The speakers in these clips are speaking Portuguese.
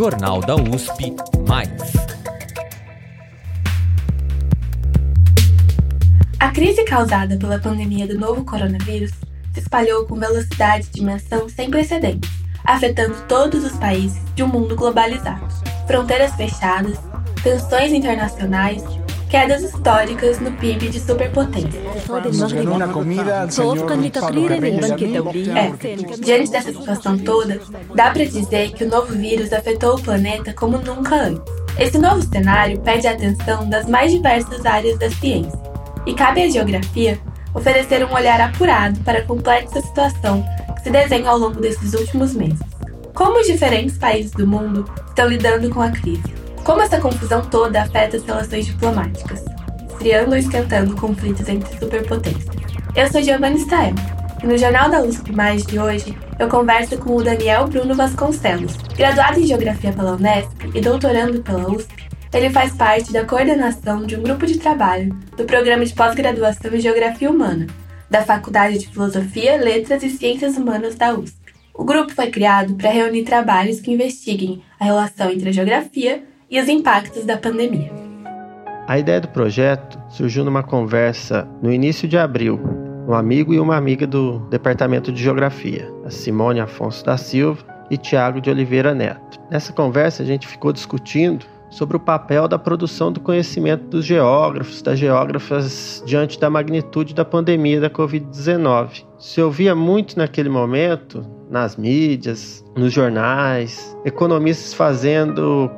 Jornal da USP Mais. A crise causada pela pandemia do novo coronavírus se espalhou com velocidade e dimensão sem precedentes, afetando todos os países de um mundo globalizado. Fronteiras fechadas, tensões internacionais, quedas históricas no PIB de superpotência. É, diante dessa situação toda, dá para dizer que o novo vírus afetou o planeta como nunca antes. Esse novo cenário pede a atenção das mais diversas áreas da ciência, e cabe à geografia oferecer um olhar apurado para a complexa situação que se desenha ao longo desses últimos meses. Como os diferentes países do mundo estão lidando com a crise? Como essa confusão toda afeta as relações diplomáticas, esfriando ou esquentando conflitos entre superpotências? Eu sou Giovanna Stael e no Jornal da USP Mais de hoje eu converso com o Daniel Bruno Vasconcelos, graduado em Geografia pela Unesp e doutorando pela USP ele faz parte da coordenação de um grupo de trabalho do programa de pós-graduação em Geografia Humana, da Faculdade de Filosofia, Letras e Ciências Humanas da USP. O grupo foi criado para reunir trabalhos que investiguem a relação entre a geografia e os impactos da pandemia. A ideia do projeto surgiu numa conversa no início de abril. Um amigo e uma amiga do Departamento de Geografia, a Simone Afonso da Silva e Tiago de Oliveira Neto. Nessa conversa, a gente ficou discutindo sobre o papel da produção do conhecimento dos geógrafos, das geógrafas diante da magnitude da pandemia da Covid-19. Se ouvia muito naquele momento, nas mídias, nos jornais, economistas fazendo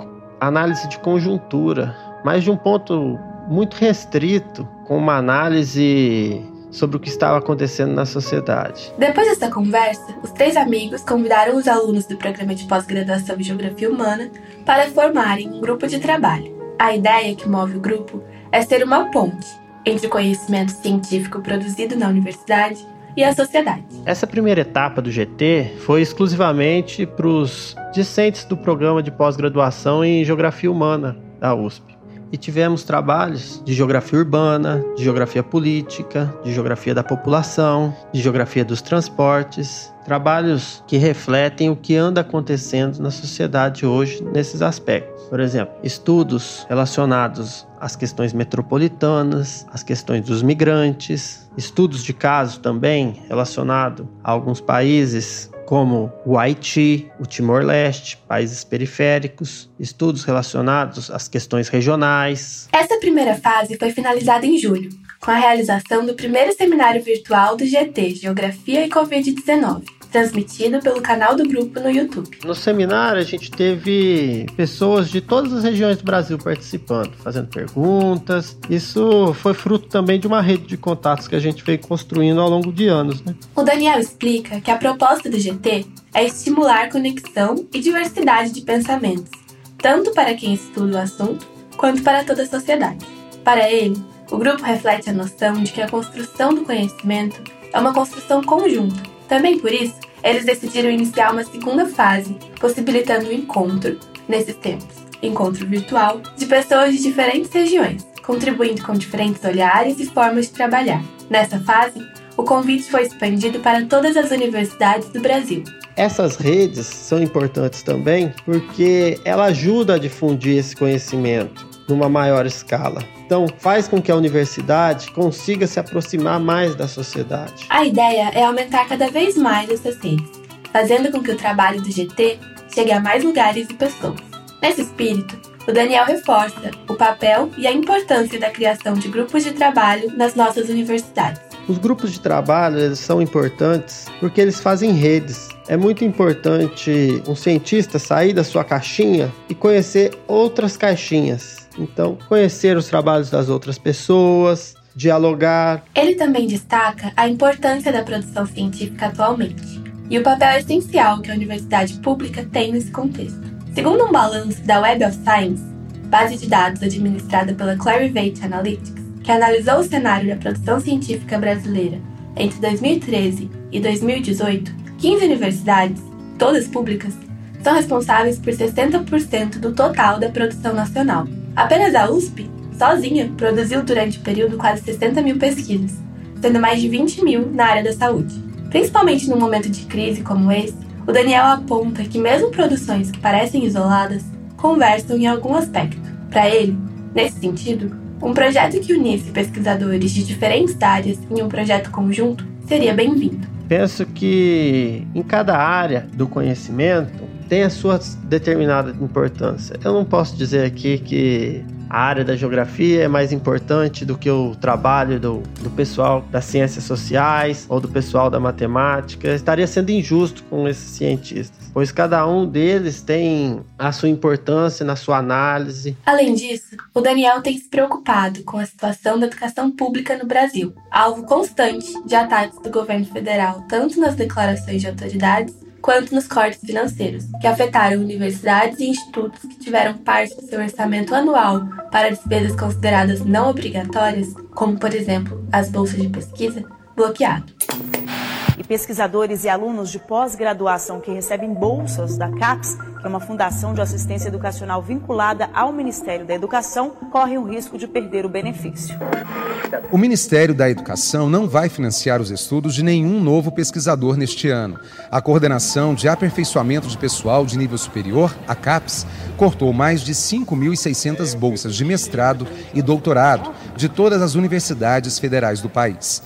análise de conjuntura, mas de um ponto muito restrito, com uma análise sobre o que estava acontecendo na sociedade. Depois dessa conversa, os três amigos convidaram os alunos do programa de pós-graduação em Geografia Humana para formarem um grupo de trabalho. A ideia que move o grupo é ser uma ponte entre o conhecimento científico produzido na universidade e a sociedade. Essa primeira etapa do GT foi exclusivamente para os discentes do programa de pós-graduação em Geografia Humana da USP e tivemos trabalhos de geografia urbana, de geografia política, de geografia da população, de geografia dos transportes, trabalhos que refletem o que anda acontecendo na sociedade hoje nesses aspectos. Por exemplo, estudos relacionados às questões metropolitanas, às questões dos migrantes, estudos de caso também relacionado a alguns países como o Haiti, o Timor-Leste, países periféricos, estudos relacionados às questões regionais. Essa primeira fase foi finalizada em julho, com a realização do primeiro seminário virtual do GT Geografia e Covid-19 transmitido pelo canal do grupo no YouTube. No seminário, a gente teve pessoas de todas as regiões do Brasil participando, fazendo perguntas. Isso foi fruto também de uma rede de contatos que a gente veio construindo ao longo de anos. Né? O Daniel explica que a proposta do GT é estimular conexão e diversidade de pensamentos, tanto para quem estuda o assunto quanto para toda a sociedade. Para ele, o grupo reflete a noção de que a construção do conhecimento é uma construção conjunta também por isso, eles decidiram iniciar uma segunda fase, possibilitando o encontro, nesses tempos, encontro virtual, de pessoas de diferentes regiões, contribuindo com diferentes olhares e formas de trabalhar. Nessa fase, o convite foi expandido para todas as universidades do Brasil. Essas redes são importantes também porque ela ajuda a difundir esse conhecimento numa maior escala. Então, faz com que a universidade consiga se aproximar mais da sociedade. A ideia é aumentar cada vez mais essas redes, fazendo com que o trabalho do GT chegue a mais lugares e pessoas. Nesse espírito, o Daniel reforça o papel e a importância da criação de grupos de trabalho nas nossas universidades. Os grupos de trabalho são importantes porque eles fazem redes. É muito importante um cientista sair da sua caixinha e conhecer outras caixinhas então, conhecer os trabalhos das outras pessoas, dialogar. Ele também destaca a importância da produção científica atualmente e o papel essencial que a universidade pública tem nesse contexto. Segundo um balanço da Web of Science, base de dados administrada pela Clarivate Analytics, que analisou o cenário da produção científica brasileira entre 2013 e 2018, 15 universidades, todas públicas, são responsáveis por 60% do total da produção nacional. Apenas a USP, sozinha, produziu durante o período quase 60 mil pesquisas, sendo mais de 20 mil na área da saúde. Principalmente num momento de crise como esse, o Daniel aponta que mesmo produções que parecem isoladas conversam em algum aspecto. Para ele, nesse sentido, um projeto que unisse pesquisadores de diferentes áreas em um projeto conjunto seria bem-vindo. Penso que em cada área do conhecimento tem a sua determinada importância. Eu não posso dizer aqui que a área da geografia é mais importante do que o trabalho do, do pessoal das ciências sociais ou do pessoal da matemática. Eu estaria sendo injusto com esses cientistas, pois cada um deles tem a sua importância na sua análise. Além disso, o Daniel tem se preocupado com a situação da educação pública no Brasil, alvo constante de ataques do governo federal, tanto nas declarações de autoridades quanto nos cortes financeiros, que afetaram universidades e institutos que tiveram parte do seu orçamento anual para despesas consideradas não obrigatórias, como por exemplo as bolsas de pesquisa, bloqueado pesquisadores e alunos de pós-graduação que recebem bolsas da CAPES, que é uma fundação de assistência educacional vinculada ao Ministério da Educação, correm o risco de perder o benefício. O Ministério da Educação não vai financiar os estudos de nenhum novo pesquisador neste ano. A Coordenação de Aperfeiçoamento de Pessoal de Nível Superior, a CAPES, cortou mais de 5.600 bolsas de mestrado e doutorado de todas as universidades federais do país.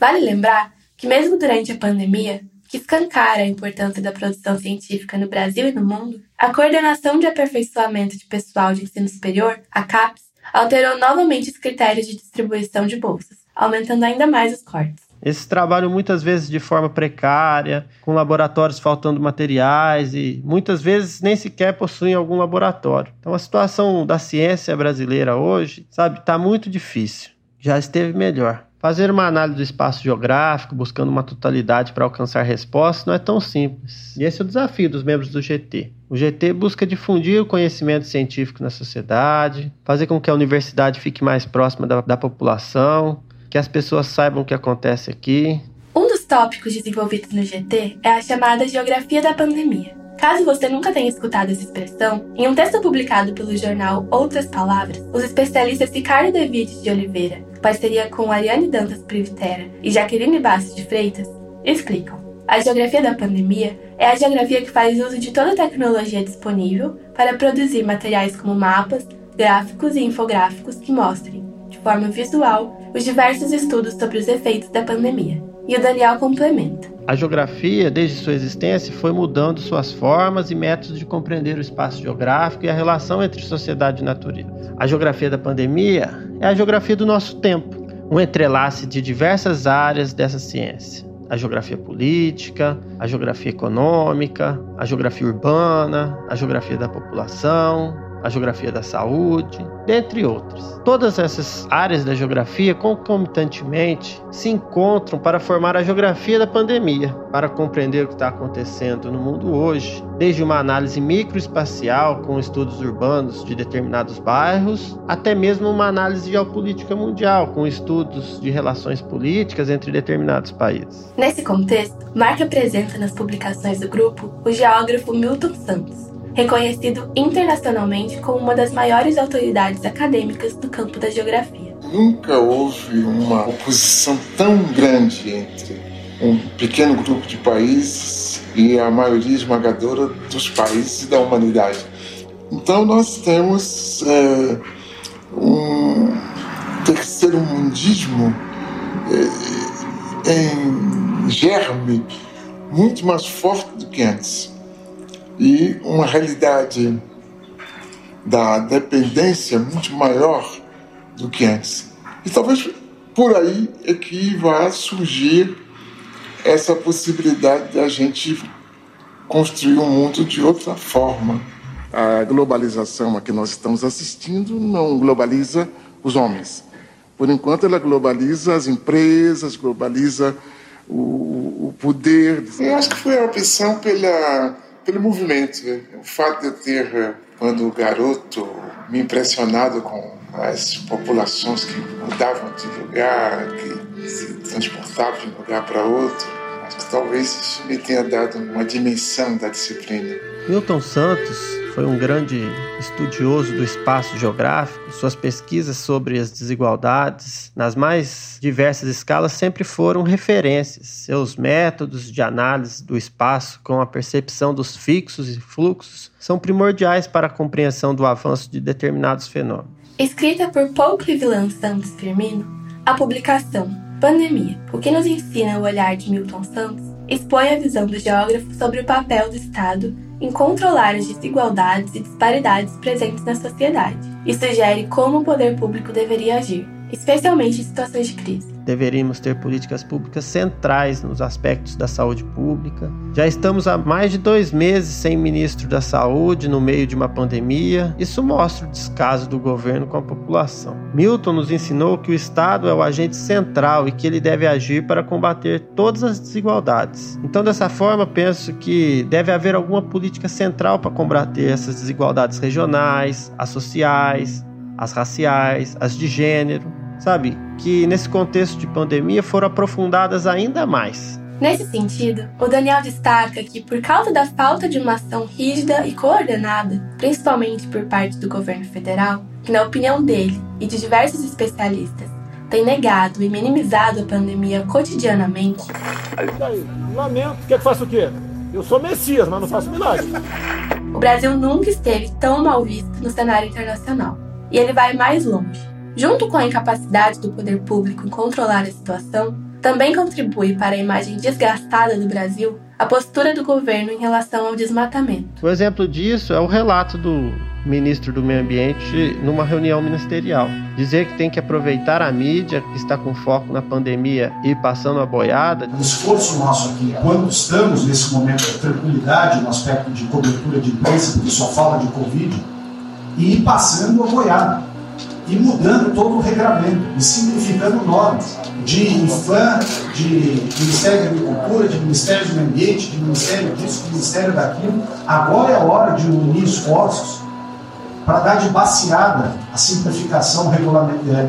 Vale lembrar que, mesmo durante a pandemia, que escancara a importância da produção científica no Brasil e no mundo, a Coordenação de Aperfeiçoamento de Pessoal de Ensino Superior, a CAPES, alterou novamente os critérios de distribuição de bolsas, aumentando ainda mais os cortes. Esse trabalho muitas vezes de forma precária, com laboratórios faltando materiais e muitas vezes nem sequer possuem algum laboratório. Então a situação da ciência brasileira hoje, sabe, está muito difícil. Já esteve melhor. Fazer uma análise do espaço geográfico, buscando uma totalidade para alcançar respostas, não é tão simples. E esse é o desafio dos membros do GT. O GT busca difundir o conhecimento científico na sociedade, fazer com que a universidade fique mais próxima da, da população, que as pessoas saibam o que acontece aqui. Um dos tópicos desenvolvidos no GT é a chamada Geografia da Pandemia. Caso você nunca tenha escutado essa expressão, em um texto publicado pelo jornal Outras Palavras, os especialistas Ricardo Davides de Oliveira parceria com Ariane Dantas Privitera e Jaqueline Bastos de Freitas, explicam. A geografia da pandemia é a geografia que faz uso de toda a tecnologia disponível para produzir materiais como mapas, gráficos e infográficos que mostrem, de forma visual, os diversos estudos sobre os efeitos da pandemia. E o Daniel complementa. A geografia, desde sua existência, foi mudando suas formas e métodos de compreender o espaço geográfico e a relação entre sociedade e natureza. A geografia da pandemia é a geografia do nosso tempo, um entrelace de diversas áreas dessa ciência. A geografia política, a geografia econômica, a geografia urbana, a geografia da população, a geografia da saúde, dentre outras. Todas essas áreas da geografia concomitantemente se encontram para formar a geografia da pandemia, para compreender o que está acontecendo no mundo hoje, desde uma análise microespacial com estudos urbanos de determinados bairros, até mesmo uma análise geopolítica mundial com estudos de relações políticas entre determinados países. Nesse contexto, Mark apresenta nas publicações do grupo o geógrafo Milton Santos reconhecido internacionalmente como uma das maiores autoridades acadêmicas do campo da geografia. Nunca houve uma oposição tão grande entre um pequeno grupo de países e a maioria esmagadora dos países da humanidade. Então nós temos é, um terceiro mundismo é, em germe muito mais forte do que antes e uma realidade da dependência muito maior do que antes. E talvez por aí é que vai surgir essa possibilidade de a gente construir um mundo de outra forma. A globalização a que nós estamos assistindo não globaliza os homens. Por enquanto, ela globaliza as empresas, globaliza o, o poder. Eu acho que foi a opção pela pelo movimento. Né? O fato de eu ter, eh, quando garoto, me impressionado com as populações que mudavam de lugar, que se transportavam de um lugar para outro, acho que talvez isso me tenha dado uma dimensão da disciplina. Milton Santos foi um grande estudioso do espaço geográfico. Suas pesquisas sobre as desigualdades nas mais diversas escalas sempre foram referências. Seus métodos de análise do espaço com a percepção dos fixos e fluxos são primordiais para a compreensão do avanço de determinados fenômenos. Escrita por Paul Cleveland Santos Firmino, a publicação Pandemia, o que nos ensina o olhar de Milton Santos, expõe a visão do geógrafo sobre o papel do Estado em controlar as desigualdades e disparidades presentes na sociedade. E sugere como o poder público deveria agir, especialmente em situações de crise deveríamos ter políticas públicas centrais nos aspectos da saúde pública. Já estamos há mais de dois meses sem ministro da Saúde no meio de uma pandemia. Isso mostra o descaso do governo com a população. Milton nos ensinou que o Estado é o agente central e que ele deve agir para combater todas as desigualdades. Então, dessa forma, penso que deve haver alguma política central para combater essas desigualdades regionais, as sociais, as raciais, as de gênero sabe? Que nesse contexto de pandemia foram aprofundadas ainda mais. Nesse sentido, o Daniel destaca que, por causa da falta de uma ação rígida e coordenada, principalmente por parte do governo federal, que, na opinião dele e de diversos especialistas, tem negado e minimizado a pandemia cotidianamente. Aí, lamento. Quer que faça o quê? Eu sou Messias, mas não faço milagre. O Brasil nunca esteve tão mal visto no cenário internacional. E ele vai mais longe. Junto com a incapacidade do poder público em controlar a situação, também contribui para a imagem desgastada do Brasil a postura do governo em relação ao desmatamento. O exemplo disso é o relato do ministro do Meio Ambiente numa reunião ministerial. Dizer que tem que aproveitar a mídia, que está com foco na pandemia e passando a boiada. O esforço nosso aqui, quando estamos nesse momento de tranquilidade no aspecto de cobertura de imprensa, porque só fala de Covid, e ir passando a boiada e mudando todo o regramento e simplificando normas de IFAM, de Ministério da Agricultura, de Ministério do Meio Ambiente, de Ministério disso, de Ministério daquilo. Agora é a hora de unir esforços para dar de baseada a simplificação eh,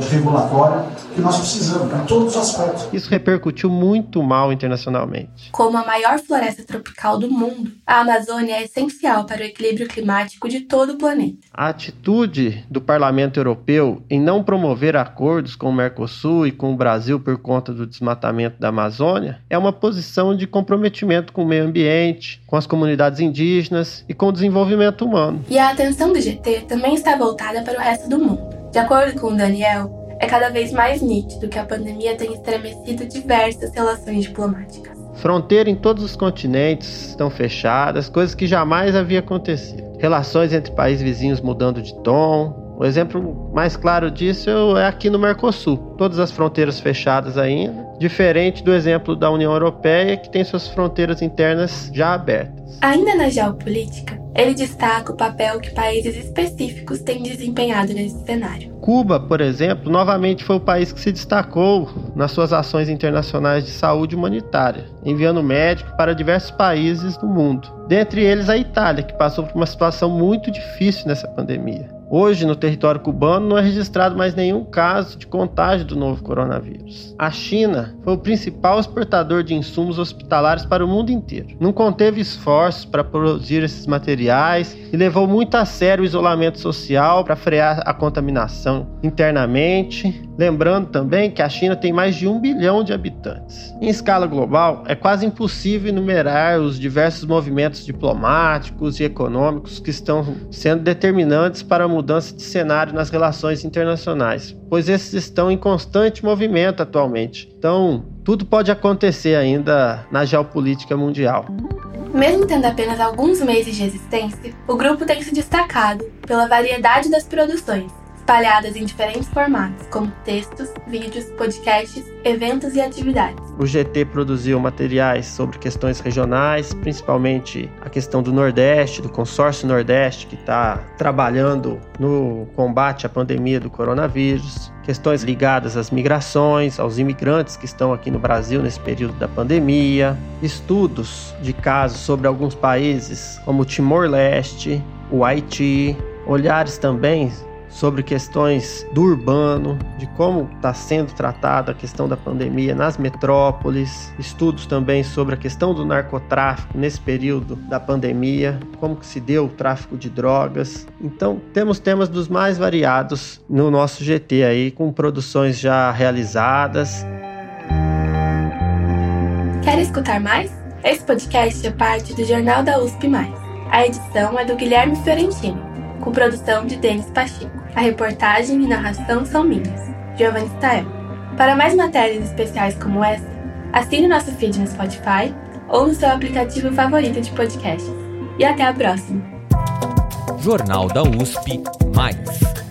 regulatória que nós precisamos, em todos os aspectos. Isso repercutiu muito mal internacionalmente. Como a maior floresta tropical do mundo, a Amazônia é essencial para o equilíbrio climático de todo o planeta. A atitude do Parlamento Europeu em não promover acordos com o Mercosul e com o Brasil por conta do desmatamento da Amazônia é uma posição de comprometimento com o meio ambiente, com as comunidades indígenas e com o desenvolvimento humano. E a atenção do GT também está voltada para o resto do mundo. De acordo com o Daniel, é cada vez mais nítido que a pandemia tem estremecido diversas relações diplomáticas. Fronteiras em todos os continentes estão fechadas, coisas que jamais havia acontecido. Relações entre países vizinhos mudando de tom. O exemplo mais claro disso é aqui no Mercosul. Todas as fronteiras fechadas ainda, diferente do exemplo da União Europeia, que tem suas fronteiras internas já abertas. Ainda na geopolítica, ele destaca o papel que países específicos têm desempenhado nesse cenário. Cuba, por exemplo, novamente foi o país que se destacou nas suas ações internacionais de saúde humanitária, enviando médicos para diversos países do mundo. Dentre eles a Itália, que passou por uma situação muito difícil nessa pandemia. Hoje, no território cubano, não é registrado mais nenhum caso de contágio do novo coronavírus. A China foi o principal exportador de insumos hospitalares para o mundo inteiro. Não conteve esforços para produzir esses materiais e levou muito a sério o isolamento social para frear a contaminação internamente. Lembrando também que a China tem mais de um bilhão de habitantes. Em escala global, é quase impossível enumerar os diversos movimentos diplomáticos e econômicos que estão sendo determinantes para a mudança de cenário nas relações internacionais, pois esses estão em constante movimento atualmente. Então, tudo pode acontecer ainda na geopolítica mundial. Mesmo tendo apenas alguns meses de existência, o grupo tem se destacado pela variedade das produções, espalhadas em diferentes formatos, como textos, vídeos, podcasts, eventos e atividades. O GT produziu materiais sobre questões regionais, principalmente a questão do Nordeste, do consórcio Nordeste, que está trabalhando no combate à pandemia do coronavírus, questões ligadas às migrações, aos imigrantes que estão aqui no Brasil nesse período da pandemia, estudos de casos sobre alguns países como Timor-Leste, o Haiti, olhares também sobre questões do urbano, de como está sendo tratada a questão da pandemia nas metrópoles, estudos também sobre a questão do narcotráfico nesse período da pandemia, como que se deu o tráfico de drogas. Então, temos temas dos mais variados no nosso GT aí, com produções já realizadas. Quer escutar mais? Esse podcast é parte do Jornal da USP+. A edição é do Guilherme Fiorentino, com produção de Denis Pacheco. A reportagem e narração são minhas, Giovanni Stael. Para mais matérias especiais como essa, assine nosso feed no Spotify ou no seu aplicativo favorito de podcasts. E até a próxima! Jornal da USP Mais.